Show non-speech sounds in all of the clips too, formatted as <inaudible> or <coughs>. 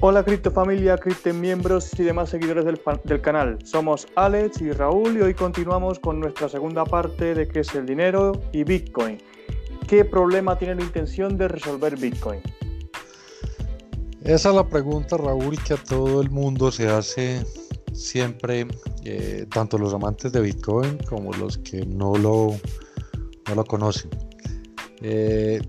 Hola criptofamilia, cripto miembros y demás seguidores del, del, canal. Somos Alex y Raúl y hoy continuamos con nuestra segunda parte de qué es el dinero y Bitcoin. ¿Qué problema tiene la intención de resolver Bitcoin? Esa es la pregunta, Raúl, que a todo el mundo se hace siempre, eh, tanto los amantes de Bitcoin como los que no lo, no lo conocen. Eh,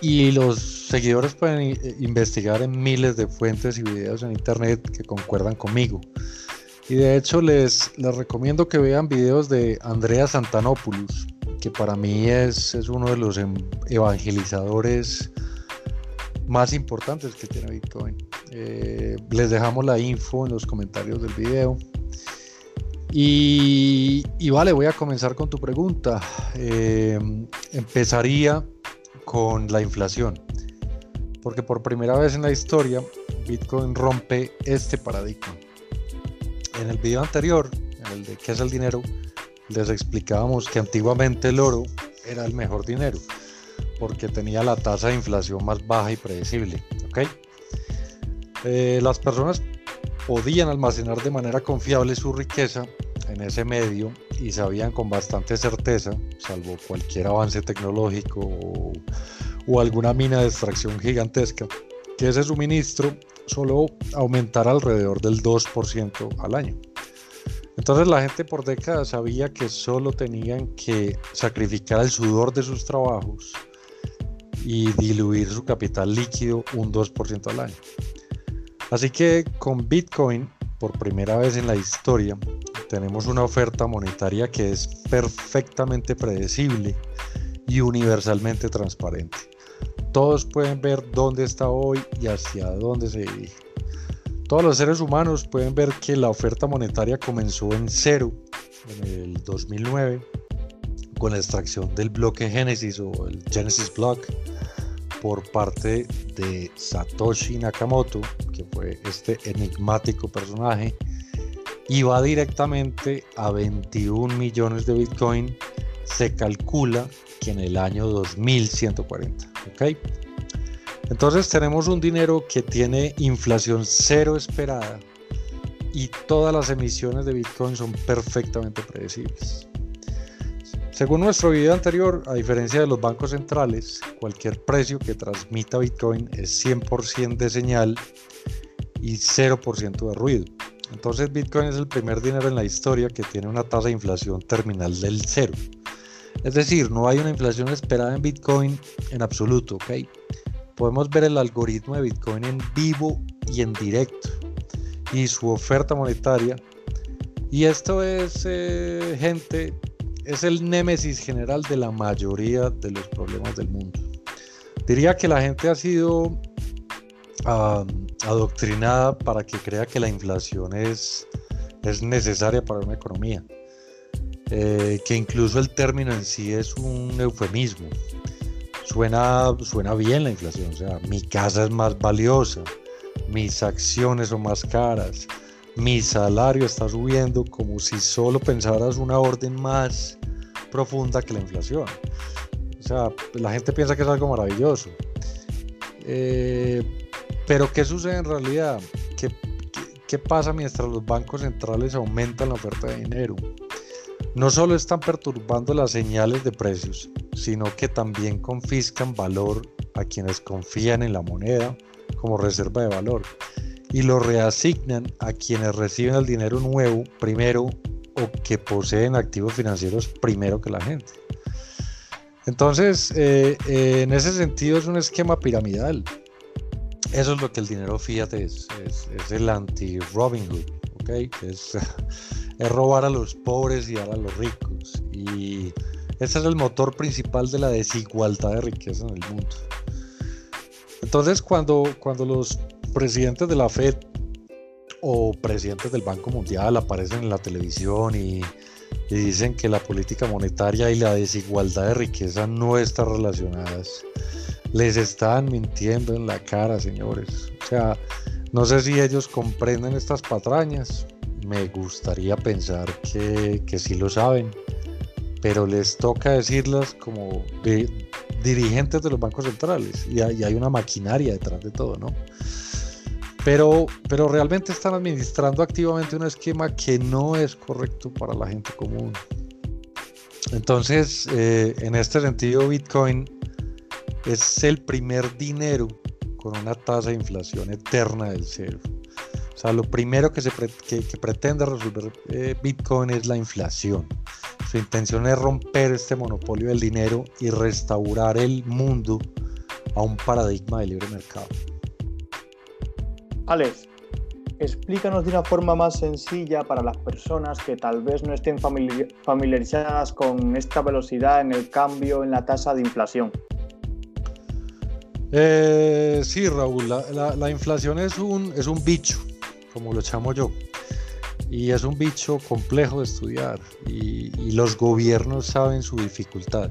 y los seguidores pueden eh, investigar en miles de fuentes y videos en internet que concuerdan conmigo. Y de hecho les, les recomiendo que vean videos de Andrea Santanopoulos, que para mí es, es uno de los em, evangelizadores más importantes que tiene Bitcoin. Eh, les dejamos la info en los comentarios del video. Y, vale, voy a comenzar con tu pregunta. Eh, empezaría con la inflación. Porque por primera vez en la historia, Bitcoin rompe este paradigma. En el video anterior, en el de qué es el dinero, les explicábamos que antiguamente el oro era el mejor dinero, porque tenía la tasa de inflación más baja y predecible. ¿okay? Eh, las personas podían almacenar de manera confiable su riqueza en ese medio y sabían con bastante certeza, salvo cualquier avance tecnológico o, alguna mina de extracción gigantesca, que ese suministro solo aumentará alrededor del 2% al año. Entonces la gente por décadas sabía que solo tenían que sacrificar el sudor de sus trabajos y diluir su capital líquido un 2% al año. Así que con Bitcoin, por primera vez en la historia, tenemos una oferta monetaria que es perfectamente predecible y universalmente transparente. Todos pueden ver dónde está hoy y hacia dónde se dirige. Todos los seres humanos pueden ver que la oferta monetaria comenzó en cero en el 2009 con la extracción del bloque Genesis o el Genesis Block por parte de Satoshi Nakamoto, que fue este enigmático personaje y va directamente a 21 millones de Bitcoin, se calcula que en el año 2140. ¿ok? Entonces tenemos un dinero que tiene inflación cero esperada y todas las emisiones de Bitcoin son perfectamente predecibles. Según nuestro video anterior, a diferencia de los bancos centrales, cualquier precio que transmita Bitcoin es 100% de señal y 0% de ruido. Entonces Bitcoin es el primer dinero en la historia que tiene una tasa de inflación terminal del cero. Es decir, no hay una inflación esperada en Bitcoin en absoluto, ¿ok? Podemos ver el algoritmo de Bitcoin en vivo y en directo y su oferta monetaria. Y esto es, eh, gente, es el némesis general de la mayoría de los problemas del mundo. Diría que la gente ha sido adoctrinada para que crea que la inflación es, es necesaria para una economía. Eh, que incluso el término en sí es un eufemismo. Suena, suena bien la inflación, o sea, mi casa es más valiosa, mis acciones son más caras, mi salario está subiendo como si solo pensaras una orden más profunda que la inflación. O sea, la gente piensa que es algo maravilloso. Eh, pero ¿qué sucede en realidad? ¿Qué, ¿Qué, pasa mientras los bancos centrales aumentan la oferta de dinero? No solo están perturbando las señales de precios, sino que también confiscan valor a quienes confían en la moneda como reserva de valor y lo reasignan a quienes reciben el dinero nuevo primero o que poseen activos financieros primero que la gente. Entonces, eh, eh, en ese sentido es un esquema piramidal eso es lo que el dinero fiat es, es, el anti-Robin Hood, ¿ok? Es, <laughs> es robar a los pobres y dar a los ricos. Y ese es el motor principal de la desigualdad de riqueza en el mundo. Entonces, cuando, cuando los presidentes de la Fed o presidentes del Banco Mundial aparecen en la televisión y, dicen que la política monetaria y la desigualdad de riqueza no están relacionadas, les están mintiendo en la cara, señores. O sea, no sé si ellos comprenden estas patrañas. Me gustaría pensar que, que sí lo saben, pero les toca decirlas como dirigentes de los bancos centrales y hay, hay, una maquinaria detrás de todo, ¿no? Pero, pero realmente están administrando activamente un esquema que no es correcto para la gente común. Entonces, eh, en este sentido, Bitcoin es el primer dinero con una tasa de inflación eterna del cero. O sea, lo primero que, se pretende resolver eh, Bitcoin es la inflación. Su intención es romper este monopolio del dinero y restaurar el mundo a un paradigma de libre mercado. Alex, explícanos de una forma más sencilla para las personas que tal vez no estén familiarizadas con esta velocidad en el cambio en la tasa de inflación. Eh, sí, Raúl, la, inflación es un, es un bicho, como lo llamo yo, y es un bicho complejo de estudiar, y, los gobiernos saben su dificultad,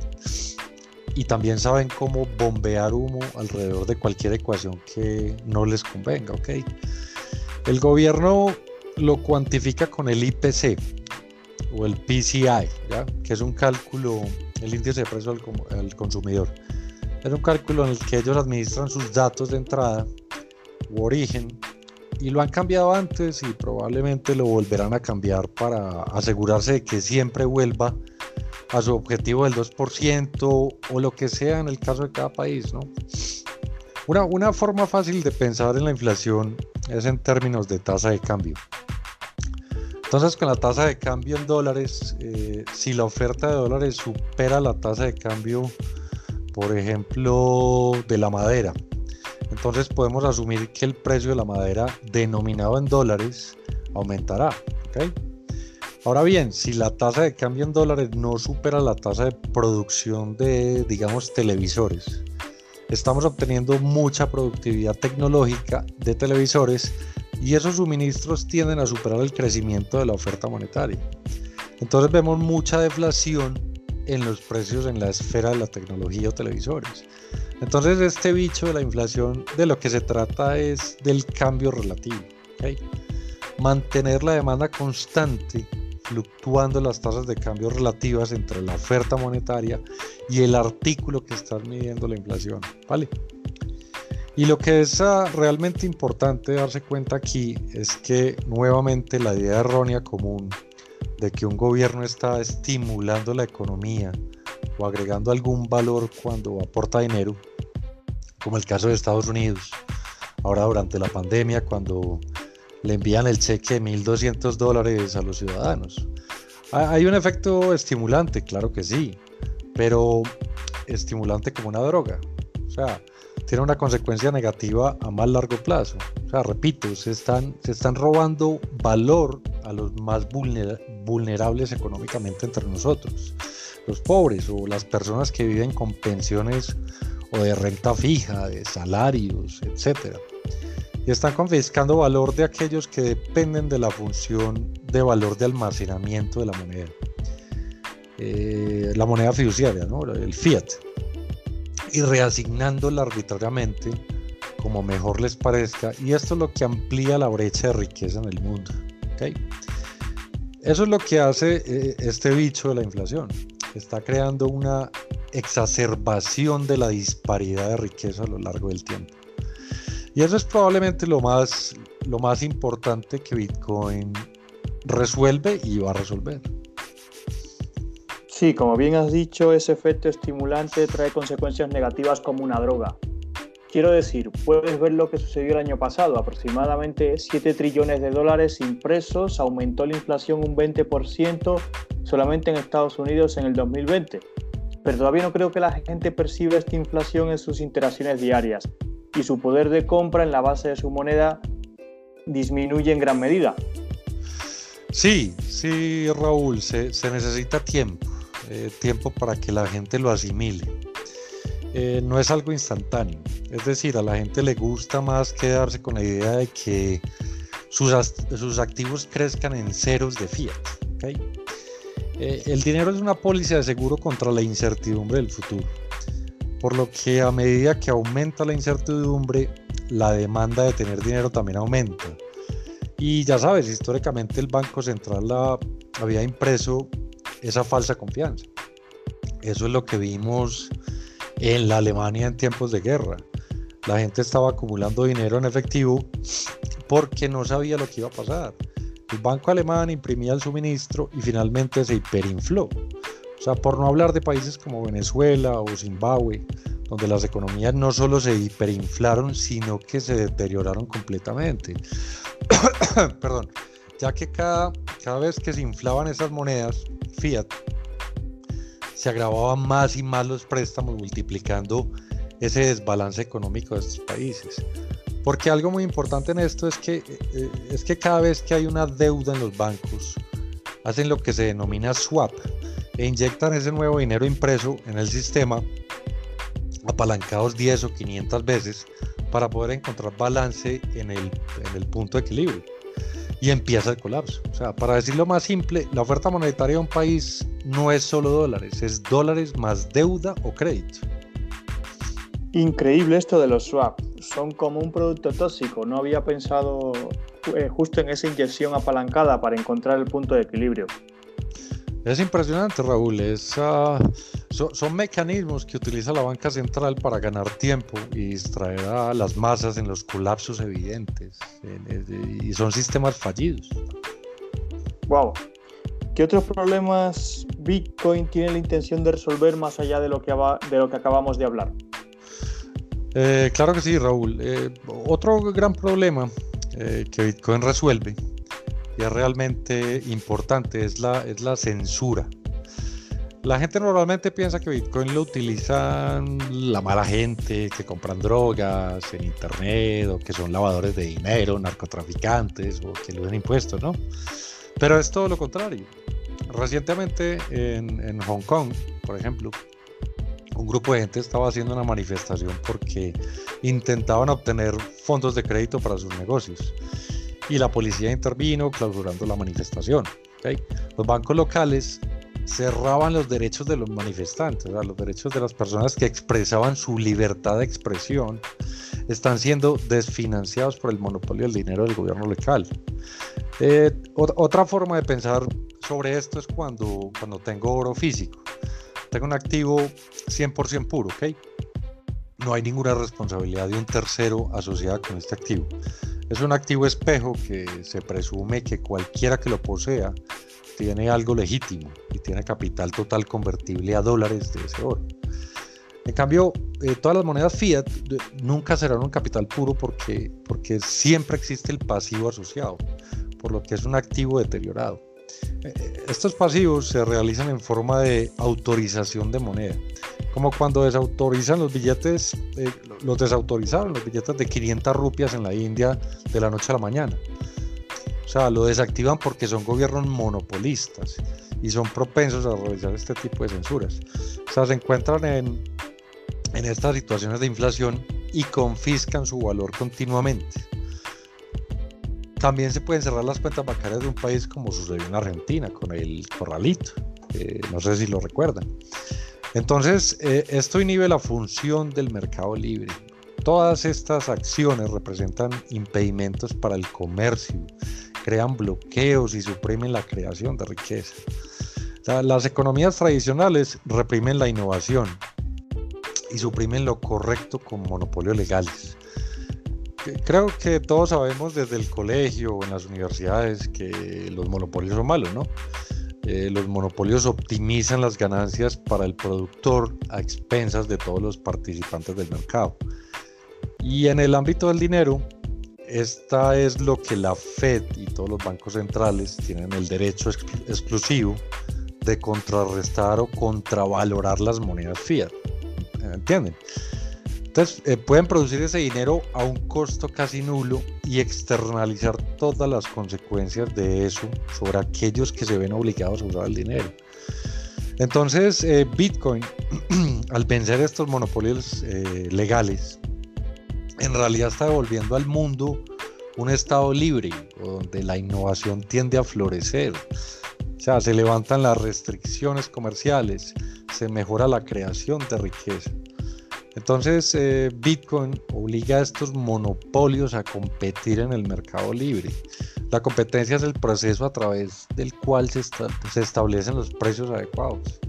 y también saben cómo bombear humo alrededor de cualquier ecuación que no les convenga, ¿ok? El gobierno lo cuantifica con el IPC o el PCI, ¿ya? que es un cálculo, el índice de precio al consumidor es un cálculo en el que ellos administran sus datos de entrada u origen y lo han cambiado antes y probablemente lo volverán a cambiar para asegurarse de que siempre vuelva a su objetivo del 2% o lo que sea en el caso de cada país. ¿no? Una, una forma fácil de pensar en la inflación es en términos de tasa de cambio. Entonces con la tasa de cambio en dólares, eh, si la oferta de dólares supera la tasa de cambio por ejemplo, de la madera. Entonces podemos asumir que el precio de la madera denominado en dólares aumentará. Ahora bien, si la tasa de cambio en dólares no supera la tasa de producción de, digamos, televisores, estamos obteniendo mucha productividad tecnológica de televisores y esos suministros tienden a superar el crecimiento de la oferta monetaria. Entonces vemos mucha deflación en los precios en la esfera de la tecnología o televisores. Entonces este bicho de la inflación de lo que se trata es del cambio relativo. Mantener la demanda constante fluctuando las tasas de cambio relativas entre la oferta monetaria y el artículo que está midiendo la inflación. ¿vale? Y lo que es ah, realmente importante darse cuenta aquí es que nuevamente la idea errónea común de que un gobierno está estimulando la economía o agregando algún valor cuando aporta dinero, como el caso de Estados Unidos, ahora durante la pandemia cuando le envían el cheque de 1.200 dólares a los ciudadanos. Hay un efecto estimulante, claro que sí, pero estimulante como una droga. O sea, tiene una consecuencia negativa a más largo plazo. O sea, repito, se están, se están robando valor a los más vulnerables económicamente entre nosotros, los pobres o las personas que viven con pensiones o de renta fija, de salarios, etc. Y están confiscando valor de aquellos que dependen de la función de valor de almacenamiento de la moneda. Eh, la moneda fiduciaria, ¿no? el fiat, y reasignándola arbitrariamente como mejor les parezca, y esto es lo que amplía la brecha de riqueza en el mundo. Eso es lo que hace eh, este bicho de la inflación. Está creando una exacerbación de la disparidad de riqueza a lo largo del tiempo. Y eso es probablemente lo más, lo más importante que Bitcoin resuelve y va a resolver. Sí, como bien has dicho, ese efecto estimulante trae consecuencias negativas como una droga. Quiero decir, puedes ver lo que sucedió el año pasado, aproximadamente 7 trillones de dólares impresos, aumentó la inflación un 20% solamente en Estados Unidos en el 2020. Pero todavía no creo que la gente perciba esta inflación en sus interacciones diarias y su poder de compra en la base de su moneda disminuye en gran medida. Sí, sí, Raúl, se, necesita tiempo, eh, tiempo para que la gente lo asimile. Eh, no es algo instantáneo. Es decir, a la gente le gusta más quedarse con la idea de que sus, sus activos crezcan en ceros de fiat. Eh, el dinero es una póliza de seguro contra la incertidumbre del futuro. Por lo que a medida que aumenta la incertidumbre, la demanda de tener dinero también aumenta. Y ya sabes, históricamente el Banco Central había impreso esa falsa confianza. Eso es lo que vimos en la Alemania en tiempos de guerra. La gente estaba acumulando dinero en efectivo porque no sabía lo que iba a pasar. El banco alemán imprimía el suministro y finalmente se hiperinfló. O sea, por no hablar de países como Venezuela o Zimbabue, donde las economías no solo se hiperinflaron, sino que se deterioraron completamente. <coughs> Perdón, ya que cada, cada vez que se inflaban esas monedas, fiat, se agravaban más y más los préstamos, multiplicando ese desbalance económico de estos países. Porque algo muy importante en esto es que, eh, es que cada vez que hay una deuda en los bancos, hacen lo que se denomina swap e inyectan ese nuevo dinero impreso en el sistema apalancados 10 o 500 veces para poder encontrar balance en el, en el punto de equilibrio. Y empieza el colapso. O sea, para decirlo más simple, la oferta monetaria de un país no es solo dólares, es dólares más deuda o crédito. Increíble esto de los swaps. Son como un producto tóxico. No había pensado eh, justo en esa inyección apalancada para encontrar el punto de equilibrio. Es impresionante, Raúl. son, mecanismos que utiliza la banca central para ganar tiempo y distraer a las masas en los colapsos evidentes. Y son sistemas fallidos. Wow. ¿Qué otros problemas Bitcoin tiene la intención de resolver más allá de lo que, de lo que acabamos de hablar? Eh, claro que sí, Raúl. Eh, otro gran problema eh, que Bitcoin resuelve es realmente importante, es la, es la censura. La gente normalmente piensa que Bitcoin lo utilizan la mala gente que compran drogas en internet o que son lavadores de dinero, narcotraficantes o que den impuestos, ¿no? Pero es todo lo contrario. Recientemente en, en Hong Kong, por ejemplo, un grupo de gente estaba haciendo una manifestación porque intentaban obtener fondos de crédito para sus negocios y la policía intervino clausurando la manifestación. Los bancos locales cerraban los derechos de los manifestantes, los derechos de las personas que expresaban su libertad de expresión, están siendo desfinanciados por el monopolio del dinero del gobierno local. Eh, otra forma de pensar sobre esto es cuando, cuando tengo oro físico. Tengo un activo 100% puro, ¿ok? No hay ninguna responsabilidad de un tercero asociada con este activo. Es un activo espejo que se presume que cualquiera que lo posea tiene algo legítimo y tiene capital total convertible a dólares de ese oro. En cambio, eh, todas las monedas fiat nunca serán un capital puro porque, porque siempre existe el pasivo asociado, por lo que es un activo deteriorado. Eh, estos pasivos se realizan en forma de autorización de moneda, como cuando desautorizan los billetes, eh, los desautorizaron los billetes de 500 rupias en la India de la noche a la mañana. O sea, lo desactivan porque son gobiernos monopolistas y son propensos a realizar este tipo de censuras. O sea, se encuentran en, en estas situaciones de inflación y confiscan su valor continuamente. También se pueden cerrar las cuentas bancarias de un país como sucedió en Argentina con el corralito. no sé si lo recuerdan. Entonces, eh, esto inhibe la función del mercado libre. Todas estas acciones representan impedimentos para el comercio, crean bloqueos y suprimen la creación de riqueza. las economías tradicionales reprimen la innovación y suprimen lo correcto con monopolios legales creo que todos sabemos desde el colegio o en las universidades que los monopolios son malos, ¿no? Eh, los monopolios optimizan las ganancias para el productor a expensas de todos los participantes del mercado. Y en el ámbito del dinero, esta es lo que la Fed y todos los bancos centrales tienen el derecho exclusivo de contrarrestar o contravalorar las monedas fiat. ¿Entienden? Entonces, eh, pueden producir ese dinero a un costo casi nulo y externalizar todas las consecuencias de eso sobre aquellos que se ven obligados a usar el dinero. Entonces, eh, Bitcoin, <clears throat> al vencer estos monopolios eh, legales, en realidad está devolviendo al mundo un estado libre, donde la innovación tiende a florecer. O sea, se levantan las restricciones comerciales, se mejora la creación de riqueza. Entonces, eh, Bitcoin obliga a estos monopolios a competir en el mercado libre. La competencia es el proceso a través del cual se, establecen los precios adecuados.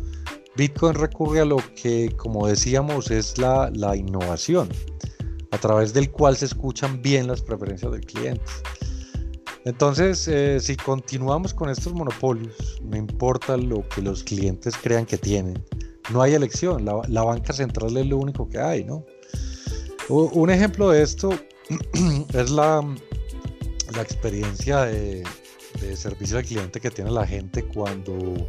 Bitcoin recurre a lo que, como decíamos, es la, innovación. a través del cual se escuchan bien las preferencias del cliente. Entonces, eh, si continuamos con estos monopolios, no importa lo que los clientes crean que tienen, no hay elección, la, banca central es lo único que hay, ¿no? Un ejemplo de esto <clears throat> es la, la experiencia de, servicio al cliente que tiene la gente cuando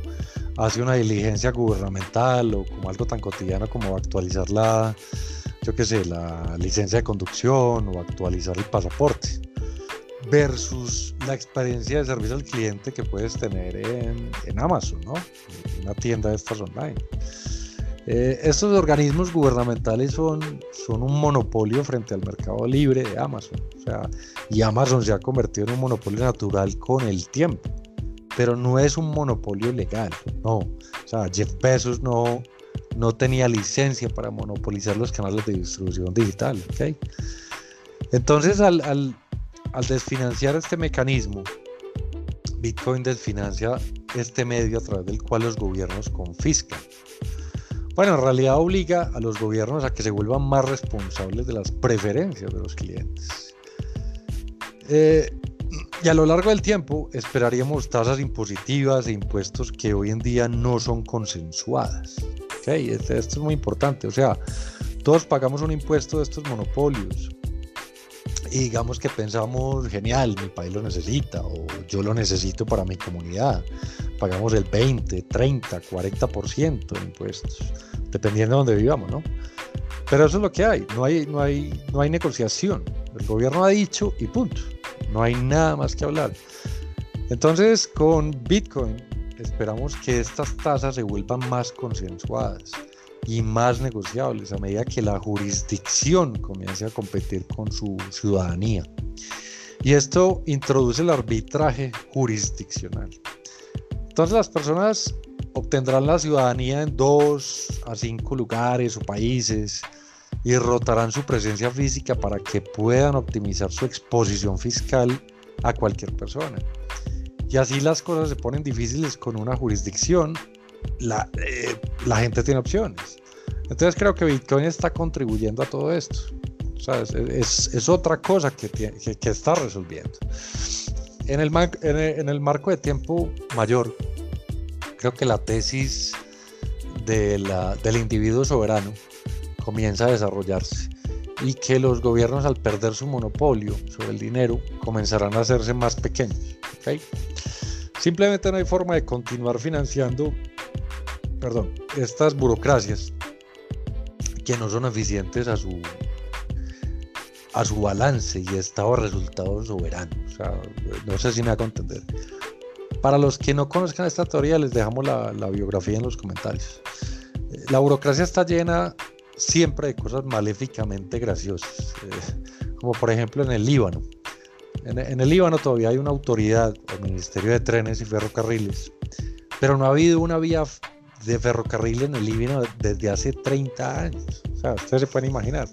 hace una diligencia gubernamental o como algo tan cotidiano como actualizar la, yo qué sé, la licencia de conducción o actualizar el pasaporte versus la experiencia de servicio al cliente que puedes tener en, en Amazon, ¿no? Una tienda de estas online. Eh, estos organismos gubernamentales son, son un monopolio frente al mercado libre de Amazon. O sea, y Amazon se ha convertido en un monopolio natural con el tiempo. Pero no es un monopolio legal, no. O sea, Jeff Bezos no, no tenía licencia para monopolizar los canales de distribución digital. ¿okay? Entonces, al, al, al desfinanciar este mecanismo, Bitcoin desfinancia este medio a través del cual los gobiernos confiscan. Bueno, en realidad obliga a los gobiernos a que se vuelvan más responsables de las preferencias de los clientes. Eh, y a lo largo del tiempo esperaríamos tasas impositivas e impuestos que hoy en día no son consensuadas. ¿Okay? Esto, esto es muy importante. O sea, todos pagamos un impuesto de estos monopolios, y digamos que pensamos, genial, mi país lo necesita o yo lo necesito para mi comunidad. Pagamos el 20, 30, 40% de impuestos, dependiendo de donde vivamos, ¿no? Pero eso es lo que hay, no hay, no hay, no hay negociación. El gobierno ha dicho y punto. No hay nada más que hablar. Entonces, con Bitcoin esperamos que estas tasas se vuelvan más consensuadas y más negociables a medida que la jurisdicción comience a competir con su ciudadanía. Y esto introduce el arbitraje jurisdiccional. Entonces las personas obtendrán la ciudadanía en dos a cinco lugares o países y rotarán su presencia física para que puedan optimizar su exposición fiscal a cualquier persona. Y así las cosas se ponen difíciles con una jurisdicción la, eh, gente tiene opciones. Entonces creo que Bitcoin está contribuyendo a todo esto. Es, otra cosa que, está resolviendo. En el, marco de tiempo mayor, creo que la tesis de la, del individuo soberano comienza a desarrollarse y que los gobiernos al perder su monopolio sobre el dinero comenzarán a hacerse más pequeños. Simplemente no hay forma de continuar financiando perdón, estas burocracias que no son eficientes a su a su balance y estado de resultados soberano. O sea, no sé si me hago entender. Para los que no conozcan esta teoría, les dejamos la, biografía en los comentarios. La burocracia está llena siempre de cosas maléficamente graciosas, eh, como por ejemplo en el Líbano. En, en, el Líbano todavía hay una autoridad, el Ministerio de Trenes y Ferrocarriles, pero no ha habido una vía de ferrocarril en el Líbano desde hace 30 años. O sea, ustedes se pueden imaginar.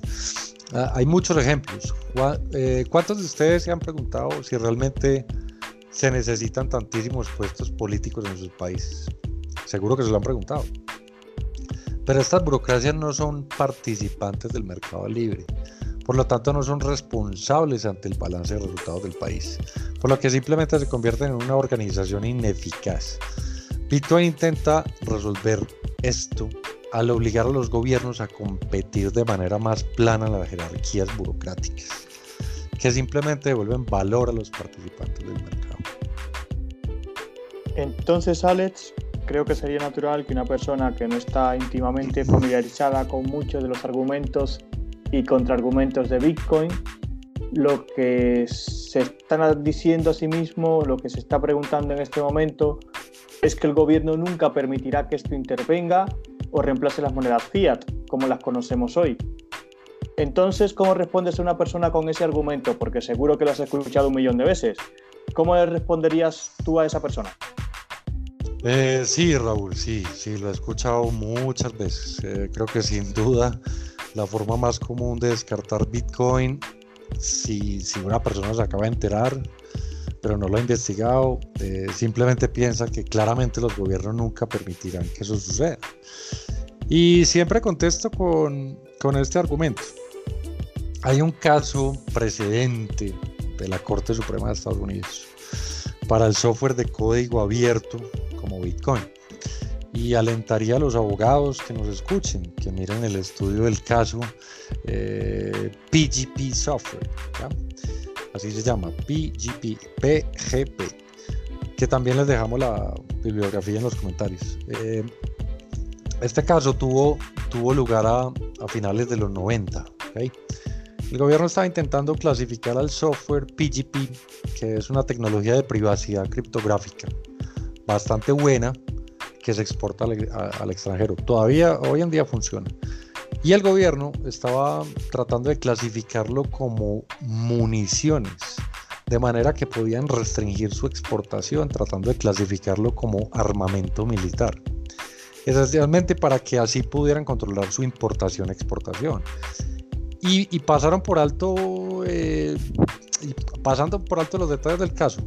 Ah, hay muchos ejemplos. Eh, ¿Cuántos de ustedes se han preguntado si realmente se necesitan tantísimos puestos políticos en sus países? Seguro que se lo han preguntado. Pero estas burocracias no son participantes del mercado libre. Por lo tanto, no son responsables ante el balance de resultados del país. Por lo que simplemente se convierten en una organización ineficaz. Bitcoin intenta resolver esto al obligar a los gobiernos a competir de manera más plana en las jerarquías burocráticas, que simplemente devuelven valor a los participantes del mercado. Entonces, Alex, creo que sería natural que una persona que no está íntimamente familiarizada con muchos de los argumentos y contraargumentos de Bitcoin, lo que se están diciendo a sí mismo, lo que se está preguntando en este momento, es que el gobierno nunca permitirá que esto intervenga o reemplace las monedas fiat, como las conocemos hoy. Entonces, ¿cómo respondes a una persona con ese argumento? Porque seguro que lo has escuchado un millón de veces. ¿Cómo le responderías tú a esa persona? Eh, sí, Raúl, sí, sí, lo he escuchado muchas veces. Eh, creo que sin duda la forma más común de descartar Bitcoin, si, una persona se acaba de enterar, pero no lo ha investigado, eh, simplemente piensa que claramente los gobiernos nunca permitirán que eso suceda. Y siempre contesto con, con este argumento. hay un caso precedente de la Corte Suprema de Estados Unidos para el software de código abierto Bitcoin. Y alentaría a los abogados que nos escuchen, que miren el estudio del caso PGP eh, Software, así se llama, PGP, PGP, que también les dejamos la bibliografía en los comentarios. Eh, este caso tuvo, tuvo lugar a finales de los 90. El gobierno estaba intentando clasificar al software PGP, que es una tecnología de privacidad criptográfica bastante buena que se exporta al, extranjero. Todavía hoy en día funciona. Y el gobierno estaba tratando de clasificarlo como municiones, de manera que podían restringir su exportación, tratando de clasificarlo como armamento militar. Esencialmente para que así pudieran controlar su importación-exportación. Y, pasaron por alto, eh, pasando por alto los detalles del caso,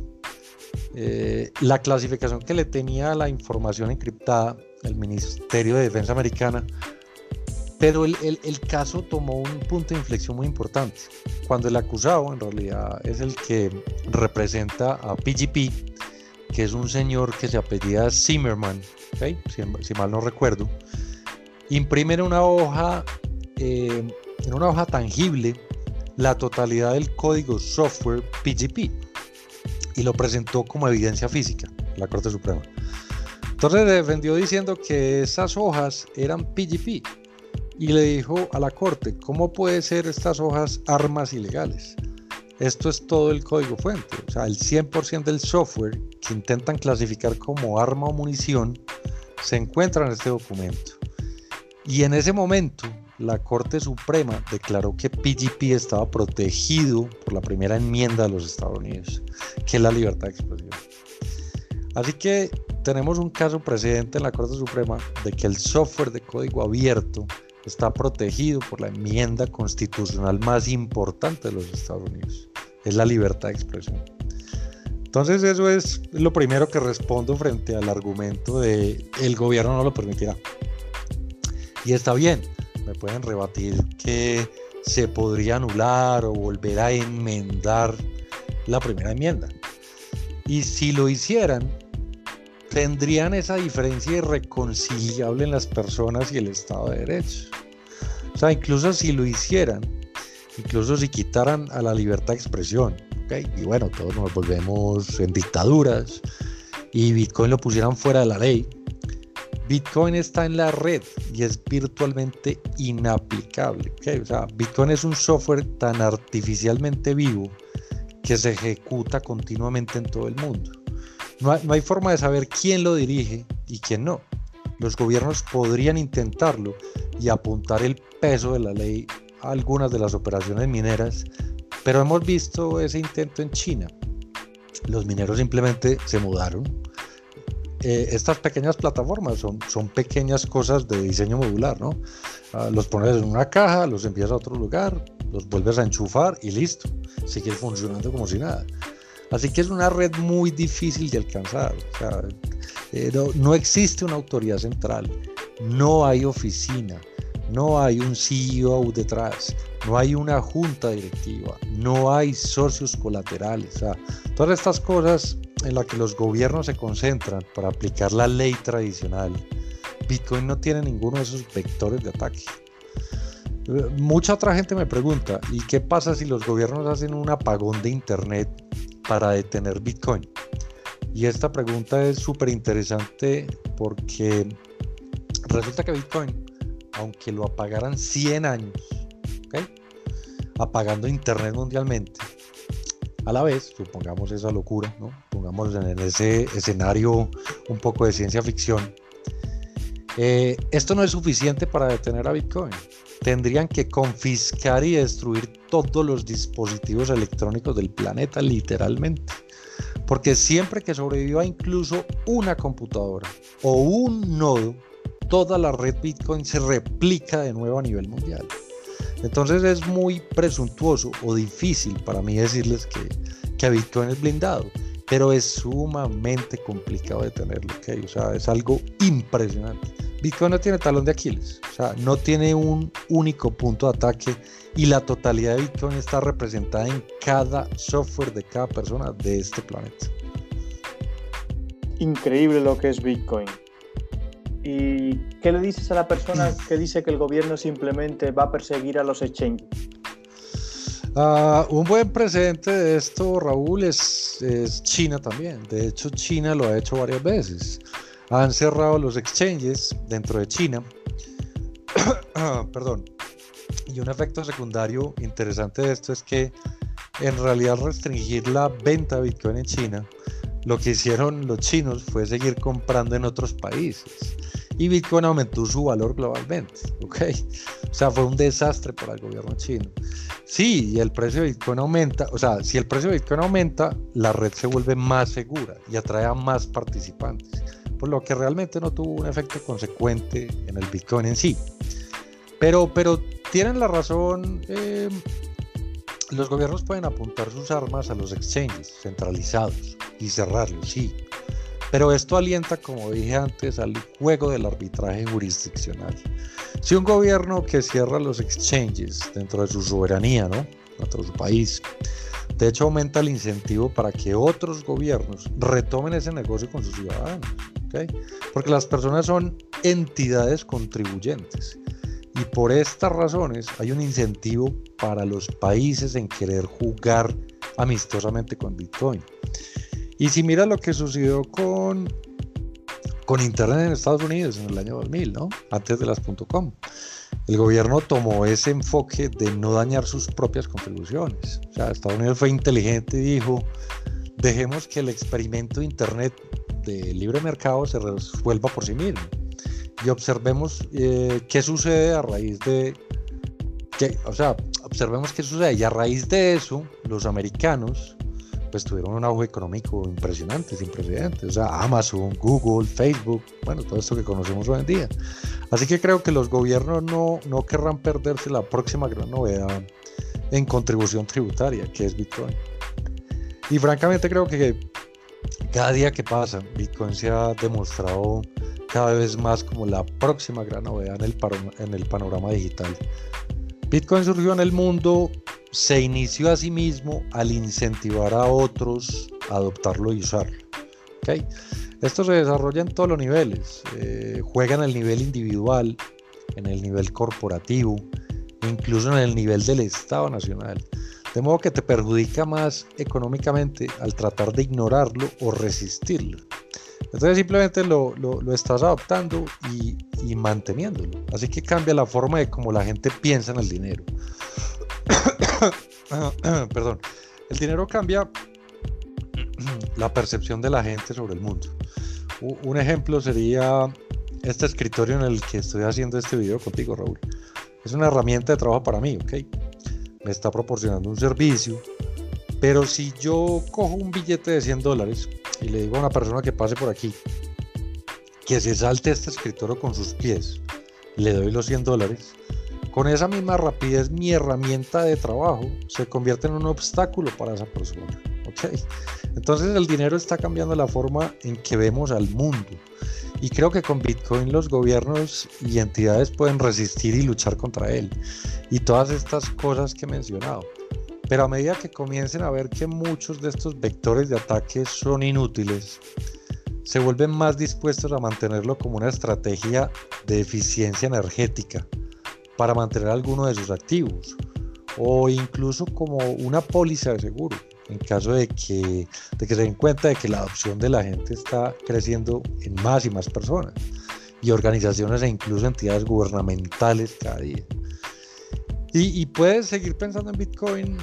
eh, la clasificación que le tenía la información encriptada el Ministerio de Defensa americana, pero el, el, caso tomó un punto de inflexión muy importante, cuando el acusado en realidad es el que representa a PGP, que es un señor que se apellida Zimmerman, si, si, mal no recuerdo, imprime una hoja eh, en una hoja tangible la totalidad del código software PGP y lo presentó como evidencia física la Corte Suprema. Entonces defendió diciendo que esas hojas eran PGP y le dijo a la Corte, ¿cómo puede ser estas hojas armas ilegales? Esto es todo el código fuente, o sea, el 100% del software que intentan clasificar como arma o munición se encuentra en este documento. Y en ese momento la Corte Suprema declaró que PGP estaba protegido por la primera enmienda de los Estados Unidos, que es la libertad de expresión. Así que tenemos un caso precedente en la Corte Suprema de que el software de código abierto está protegido por la enmienda constitucional más importante de los Estados Unidos, es la libertad de expresión. Entonces eso es lo primero que respondo frente al argumento de el gobierno no lo permitirá. Y está bien, me pueden rebatir que se podría anular o volver a enmendar la primera enmienda. Y si lo hicieran, tendrían esa diferencia irreconciliable en las personas y el Estado de Derecho. O sea, incluso si lo hicieran, incluso si quitaran a la libertad de expresión, y bueno, todos nos volvemos en dictaduras, y Bitcoin lo pusieran fuera de la ley, Bitcoin está en la red y es virtualmente inaplicable. O sea, Bitcoin es un software tan artificialmente vivo que se ejecuta continuamente en todo el mundo. No hay, forma de saber quién lo dirige y quién no. Los gobiernos podrían intentarlo y apuntar el peso de la ley a algunas de las operaciones mineras, pero hemos visto ese intento en China. Los mineros simplemente se mudaron eh, estas pequeñas plataformas son, son pequeñas cosas de diseño modular, ¿no? Ah, los pones en una caja, los envías a otro lugar, los vuelves a enchufar y listo, sigue funcionando como si nada. Así que es una red muy difícil de alcanzar. Eh, no, existe una autoridad central, no hay oficina, no hay un CEO detrás, no hay una junta directiva, no hay socios colaterales. todas estas cosas en la que los gobiernos se concentran para aplicar la ley tradicional, Bitcoin no tiene ninguno de esos vectores de ataque. Mucha otra gente me pregunta, ¿y qué pasa si los gobiernos hacen un apagón de Internet para detener Bitcoin? Y esta pregunta es súper interesante porque resulta que Bitcoin, aunque lo apagaran 100 años, apagando Internet mundialmente, a la vez, supongamos esa locura, ¿no? pongamos en ese escenario un poco de ciencia ficción, eh, esto no es suficiente para detener a Bitcoin. Tendrían que confiscar y destruir todos los dispositivos electrónicos del planeta, literalmente. Porque siempre que sobreviva incluso una computadora o un nodo, toda la red Bitcoin se replica de nuevo a nivel mundial. Entonces es muy presuntuoso o difícil para mí decirles que, que Bitcoin es blindado, pero es sumamente complicado de tenerlo, O sea, es algo impresionante. Bitcoin no tiene talón de Aquiles, o sea, no tiene un único punto de ataque y la totalidad de Bitcoin está representada en cada software de cada persona de este planeta. Increíble lo que es Bitcoin. ¿Y qué le dices a la persona que dice que el gobierno simplemente va a perseguir a los exchanges? Ah, un buen presente de esto, Raúl, es, China también. De hecho, China lo ha hecho varias veces. Han cerrado los exchanges dentro de China. <coughs> Perdón. Y un efecto secundario interesante de esto es que en realidad restringir la venta de Bitcoin en China, lo que hicieron los chinos fue seguir comprando en otros países y Bitcoin aumentó su valor globalmente. ¿ok? O sea, fue un desastre para el gobierno chino. Sí, y el precio de Bitcoin aumenta, o sea, si el precio de Bitcoin aumenta, la red se vuelve más segura y atrae a más participantes, por lo que realmente no tuvo un efecto consecuente en el Bitcoin en sí. Pero, pero tienen la razón, eh, los gobiernos pueden apuntar sus armas a los exchanges centralizados y cerrarlos, sí, pero esto alienta, como dije antes, al juego del arbitraje jurisdiccional. Si un gobierno que cierra los exchanges dentro de su soberanía, ¿no? dentro de su país, de hecho aumenta el incentivo para que otros gobiernos retomen ese negocio con sus ciudadanos. ¿okay? Porque las personas son entidades contribuyentes. Y por estas razones hay un incentivo para los países en querer jugar amistosamente con Bitcoin. Y si mira lo que sucedió con, con Internet en Estados Unidos en el año 2000, ¿no? Antes de las .com. El gobierno tomó ese enfoque de no dañar sus propias contribuciones. O sea, Estados Unidos fue inteligente y dijo, dejemos que el experimento de Internet de libre mercado se resuelva por sí mismo. Y observemos eh, qué sucede a raíz de... Que, o sea, observemos qué sucede. Y a raíz de eso, los americanos pues tuvieron un auge económico impresionante, sin precedentes. O sea, Amazon, Google, Facebook, bueno, todo esto que conocemos hoy en día. Así que creo que los gobiernos no, no querrán perderse la próxima gran novedad en contribución tributaria, que es Bitcoin. Y francamente creo que cada día que pasa, Bitcoin se ha demostrado cada vez más como la próxima gran novedad en el, en el panorama digital. Bitcoin surgió en el mundo se inició a sí mismo al incentivar a otros a adoptarlo y usarlo. ¿okay? Esto se desarrolla en todos los niveles, eh, juega en el nivel individual, en el nivel corporativo, incluso en el nivel del Estado Nacional. De modo que te perjudica más económicamente al tratar de ignorarlo o resistirlo. Entonces simplemente lo, estás adoptando y, y, manteniéndolo. Así que cambia la forma de cómo la gente piensa en el dinero. <coughs> Perdón. El dinero cambia <coughs> la percepción de la gente sobre el mundo. Un ejemplo sería este escritorio en el que estoy haciendo este video contigo, Raúl. Es una herramienta de trabajo para mí, ¿ok? Me está proporcionando un servicio, pero si yo cojo un billete de 100 dólares y le digo a una persona que pase por aquí que se salte este escritorio con sus pies, le doy los 100 dólares, con esa misma rapidez mi herramienta de trabajo se convierte en un obstáculo para esa persona. ¿okay? Entonces el dinero está cambiando la forma en que vemos al mundo. Y creo que con Bitcoin los gobiernos y entidades pueden resistir y luchar contra él. Y todas estas cosas que he mencionado. Pero a medida que comiencen a ver que muchos de estos vectores de ataque son inútiles, se vuelven más dispuestos a mantenerlo como una estrategia de eficiencia energética para mantener alguno de sus activos o incluso como una póliza de seguro en caso de que, de que se den cuenta de que la adopción de la gente está creciendo en más y más personas y organizaciones e incluso entidades gubernamentales cada día. Y, y puedes seguir pensando en Bitcoin,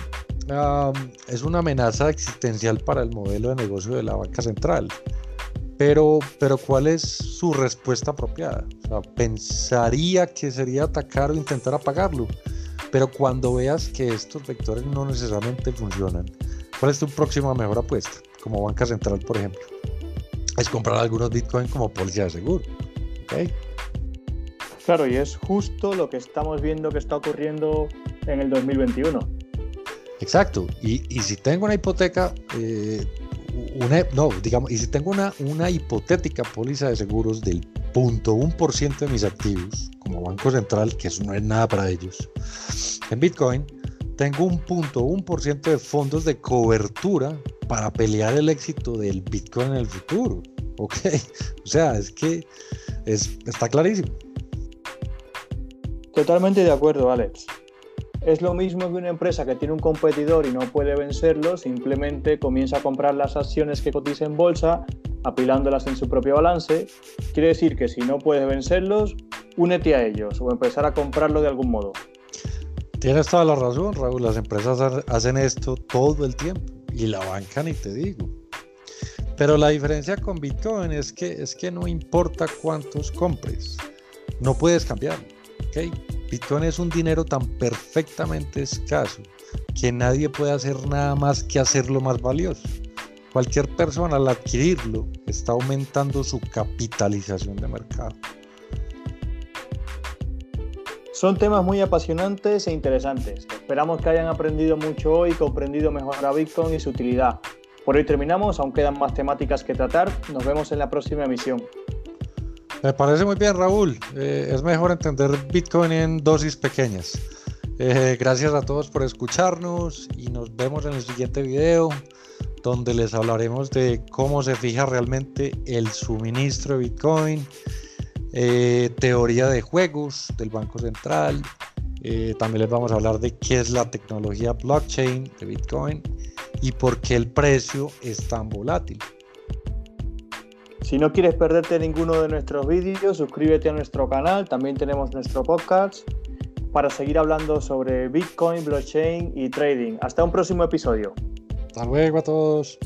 es una amenaza existencial para el modelo de negocio de la banca central. Pero, pero ¿cuál es su respuesta apropiada? pensaría que sería atacar o intentar apagarlo. Pero cuando veas que estos vectores no necesariamente funcionan, ¿cuál es tu próxima mejor apuesta? Como banca central, por ejemplo. Es comprar algunos Bitcoin como policía de seguro. Claro, y es justo lo que estamos viendo que está ocurriendo en el 2021. Exacto. Y, y si tengo una hipoteca, eh, una, no, digamos, y si tengo una, una hipotética póliza de seguros del 0.1% de mis activos como Banco Central, que eso no es nada para ellos, en Bitcoin, tengo un punto, un por ciento de fondos de cobertura para pelear el éxito del Bitcoin en el futuro. Ok, <laughs> o sea, es que es, está clarísimo. Totalmente de acuerdo, Alex. Es lo mismo que una empresa que tiene un competidor y no puede vencerlo, simplemente comienza a comprar las acciones que cotiza en bolsa, apilándolas en su propio balance. Quiere decir que si no puedes vencerlos, únete a ellos o empezar a comprarlo de algún modo. Tienes toda la razón, Raúl. Las empresas hacen esto todo el tiempo y la banca ni te digo. Pero la diferencia con Bitcoin es que, es que no importa cuántos compres, no puedes cambiar. ¿okay? Bitcoin es un dinero tan perfectamente escaso que nadie puede hacer nada más que hacerlo más valioso. Cualquier persona al adquirirlo está aumentando su capitalización de mercado. Son temas muy apasionantes e interesantes. Esperamos que hayan aprendido mucho hoy comprendido mejor a Bitcoin y su utilidad. Por hoy terminamos, aún quedan más temáticas que tratar. Nos vemos en la próxima emisión. Me parece muy bien, Raúl. Eh, es mejor entender Bitcoin en dosis pequeñas. Eh, gracias a todos por escucharnos y nos vemos en el siguiente video donde les hablaremos de cómo se fija realmente el suministro de Bitcoin eh, teoría de juegos del Banco Central. Eh, también les vamos a hablar de qué es la tecnología blockchain de Bitcoin y por qué el precio es tan volátil. Si no quieres perderte ninguno de nuestros vídeos, suscríbete a nuestro canal. También tenemos nuestro podcast para seguir hablando sobre Bitcoin, blockchain y trading. Hasta un próximo episodio. Hasta luego a todos.